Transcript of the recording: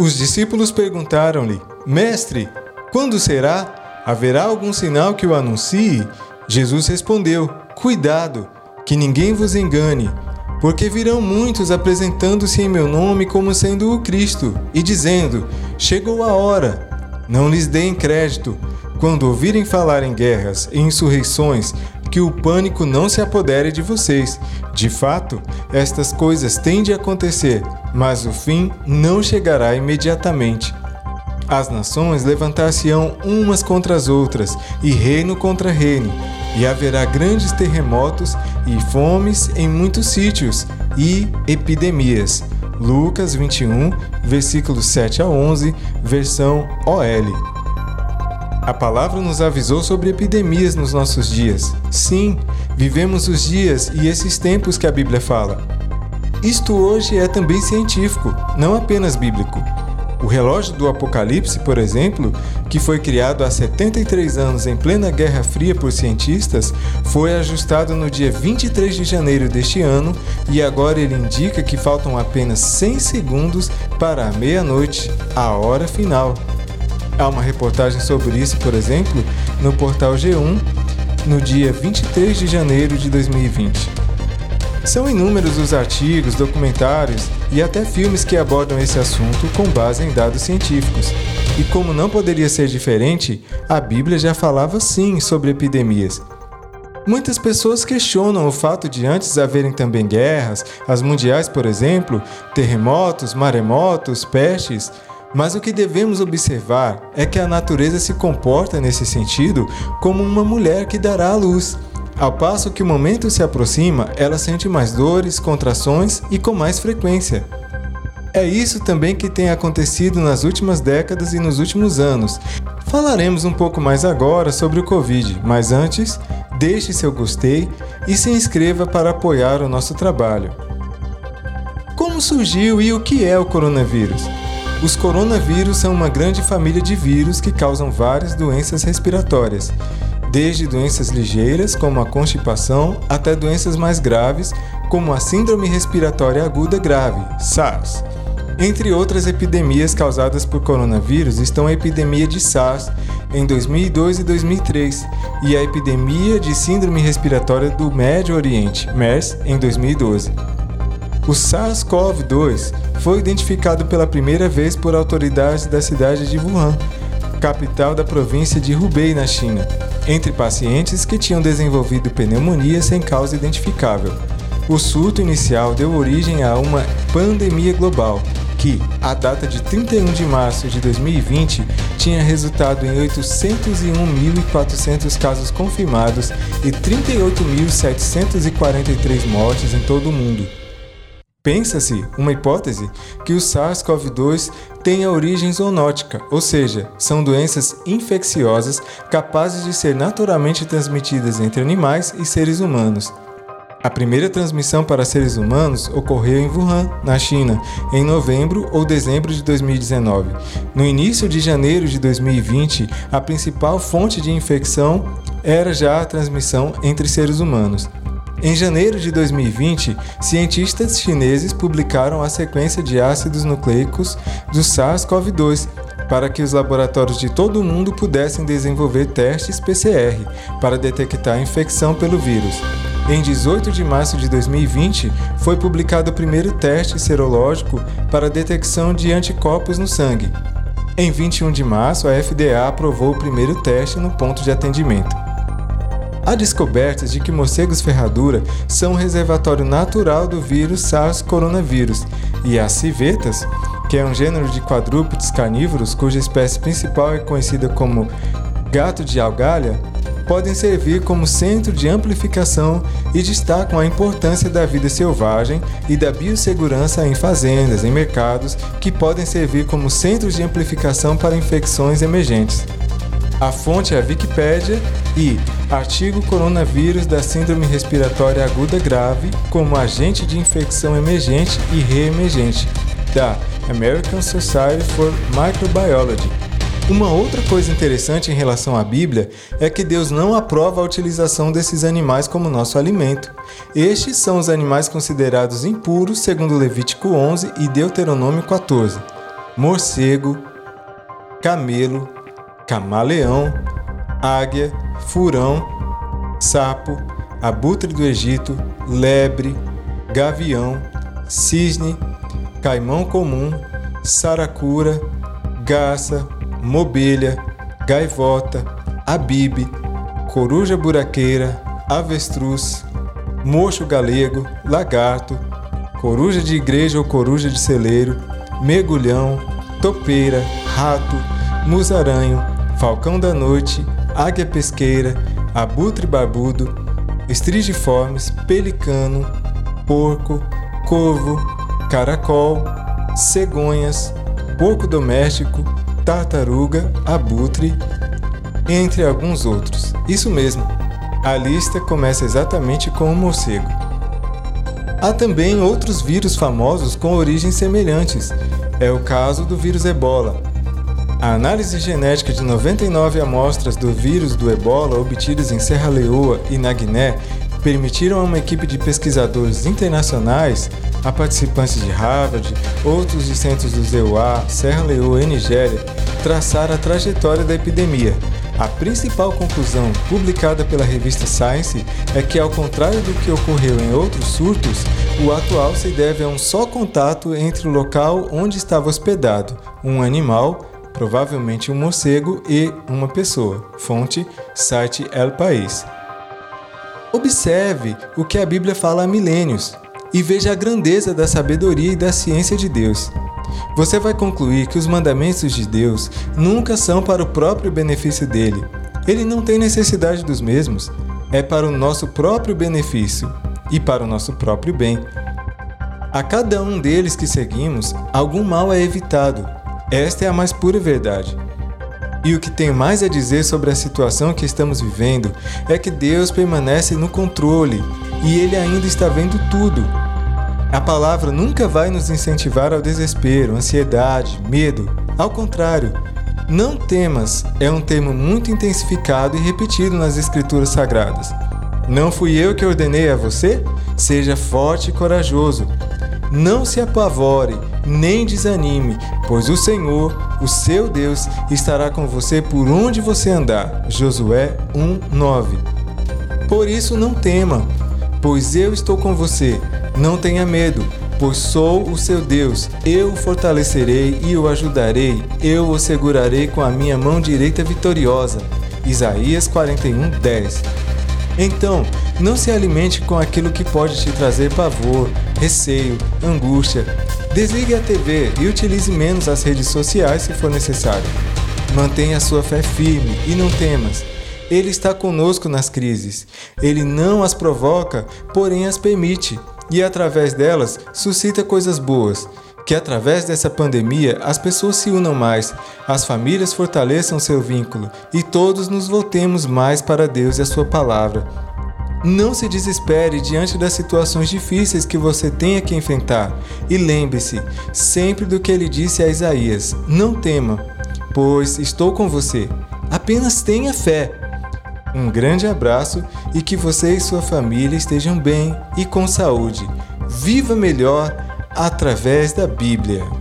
Os discípulos perguntaram-lhe: Mestre, quando será? Haverá algum sinal que o anuncie? Jesus respondeu: Cuidado, que ninguém vos engane, porque virão muitos apresentando-se em meu nome como sendo o Cristo e dizendo: Chegou a hora. Não lhes deem crédito. Quando ouvirem falar em guerras e insurreições, que o pânico não se apodere de vocês. De fato, estas coisas têm de acontecer, mas o fim não chegará imediatamente. As nações levantar-se-ão umas contra as outras, e reino contra reino, e haverá grandes terremotos e fomes em muitos sítios, e epidemias. Lucas 21, versículos 7 a 11, versão OL. A palavra nos avisou sobre epidemias nos nossos dias. Sim, vivemos os dias e esses tempos que a Bíblia fala. Isto hoje é também científico, não apenas bíblico. O relógio do Apocalipse, por exemplo, que foi criado há 73 anos em plena Guerra Fria por cientistas, foi ajustado no dia 23 de janeiro deste ano e agora ele indica que faltam apenas 100 segundos para a meia-noite, a hora final. Há uma reportagem sobre isso, por exemplo, no portal G1, no dia 23 de janeiro de 2020. São inúmeros os artigos, documentários e até filmes que abordam esse assunto com base em dados científicos. E como não poderia ser diferente, a Bíblia já falava sim sobre epidemias. Muitas pessoas questionam o fato de antes haverem também guerras, as mundiais, por exemplo, terremotos, maremotos, pestes, mas o que devemos observar é que a natureza se comporta nesse sentido como uma mulher que dará à luz. Ao passo que o momento se aproxima, ela sente mais dores, contrações e com mais frequência. É isso também que tem acontecido nas últimas décadas e nos últimos anos. Falaremos um pouco mais agora sobre o Covid, mas antes, deixe seu gostei e se inscreva para apoiar o nosso trabalho. Como surgiu e o que é o coronavírus? Os coronavírus são uma grande família de vírus que causam várias doenças respiratórias, desde doenças ligeiras, como a constipação, até doenças mais graves, como a Síndrome Respiratória Aguda Grave, SARS. Entre outras epidemias causadas por coronavírus estão a epidemia de SARS em 2002 e 2003 e a epidemia de Síndrome Respiratória do Médio Oriente, MERS, em 2012. O SARS-CoV-2 foi identificado pela primeira vez por autoridades da cidade de Wuhan, capital da província de Hubei, na China, entre pacientes que tinham desenvolvido pneumonia sem causa identificável. O surto inicial deu origem a uma pandemia global, que, à data de 31 de março de 2020, tinha resultado em 801.400 casos confirmados e 38.743 mortes em todo o mundo. Pensa-se, uma hipótese, que o SARS-CoV-2 tenha origem zoonótica, ou seja, são doenças infecciosas capazes de ser naturalmente transmitidas entre animais e seres humanos. A primeira transmissão para seres humanos ocorreu em Wuhan, na China, em novembro ou dezembro de 2019. No início de janeiro de 2020, a principal fonte de infecção era já a transmissão entre seres humanos. Em janeiro de 2020, cientistas chineses publicaram a sequência de ácidos nucleicos do SARS-CoV-2 para que os laboratórios de todo o mundo pudessem desenvolver testes PCR para detectar a infecção pelo vírus. Em 18 de março de 2020, foi publicado o primeiro teste serológico para detecção de anticorpos no sangue. Em 21 de março, a FDA aprovou o primeiro teste no ponto de atendimento. Há descobertas de que morcegos ferradura são um reservatório natural do vírus SARS-coronavírus e as civetas, que é um gênero de quadrúpedes carnívoros cuja espécie principal é conhecida como gato de algalha, podem servir como centro de amplificação e destacam a importância da vida selvagem e da biossegurança em fazendas, em mercados, que podem servir como centros de amplificação para infecções emergentes. A fonte é a Wikipédia e artigo Coronavírus da Síndrome Respiratória Aguda Grave como agente de infecção emergente e reemergente, da American Society for Microbiology. Uma outra coisa interessante em relação à Bíblia é que Deus não aprova a utilização desses animais como nosso alimento. Estes são os animais considerados impuros segundo Levítico 11 e Deuteronômio 14. morcego, camelo, camaleão, águia, furão, sapo, abutre do Egito, lebre, gavião, cisne, caimão comum, saracura, garça, mobelha, gaivota, abibe, coruja buraqueira, avestruz, mocho galego, lagarto, coruja de igreja ou coruja de celeiro, mergulhão, topeira, rato, musaranho, falcão da noite, águia pesqueira, abutre barbudo, estrigiformes, pelicano, porco, corvo, caracol, cegonhas, porco doméstico, tartaruga, abutre, entre alguns outros. Isso mesmo, a lista começa exatamente com o morcego. Há também outros vírus famosos com origens semelhantes. É o caso do vírus ebola. A análise genética de 99 amostras do vírus do ebola obtidas em Serra Leoa e na Guiné permitiram a uma equipe de pesquisadores internacionais, a participantes de Harvard, outros de centros do ZEUA, Serra Leoa e Nigéria, traçar a trajetória da epidemia. A principal conclusão publicada pela revista Science é que, ao contrário do que ocorreu em outros surtos, o atual se deve a um só contato entre o local onde estava hospedado, um animal, provavelmente um morcego, e uma pessoa. Fonte: site El País. Observe o que a Bíblia fala há milênios e veja a grandeza da sabedoria e da ciência de Deus. Você vai concluir que os mandamentos de Deus nunca são para o próprio benefício dele. Ele não tem necessidade dos mesmos, é para o nosso próprio benefício e para o nosso próprio bem. A cada um deles que seguimos, algum mal é evitado. Esta é a mais pura verdade. E o que tenho mais a dizer sobre a situação que estamos vivendo é que Deus permanece no controle e Ele ainda está vendo tudo. A palavra nunca vai nos incentivar ao desespero, ansiedade, medo. Ao contrário, não temas é um termo muito intensificado e repetido nas Escrituras Sagradas. Não fui eu que ordenei a você? Seja forte e corajoso. Não se apavore, nem desanime, pois o Senhor, o seu Deus, estará com você por onde você andar. Josué 1:9. Por isso não tema, pois eu estou com você. Não tenha medo, pois sou o seu Deus. Eu o fortalecerei e o ajudarei. Eu o segurarei com a minha mão direita vitoriosa. Isaías 41:10. Então, não se alimente com aquilo que pode te trazer pavor, receio, angústia. Desligue a TV e utilize menos as redes sociais se for necessário. Mantenha a sua fé firme e não temas. Ele está conosco nas crises. Ele não as provoca, porém as permite, e através delas suscita coisas boas. Que através dessa pandemia as pessoas se unam mais, as famílias fortaleçam seu vínculo e todos nos voltemos mais para Deus e a Sua palavra. Não se desespere diante das situações difíceis que você tenha que enfrentar e lembre-se sempre do que ele disse a Isaías: Não tema, pois estou com você. Apenas tenha fé. Um grande abraço e que você e sua família estejam bem e com saúde. Viva melhor através da Bíblia.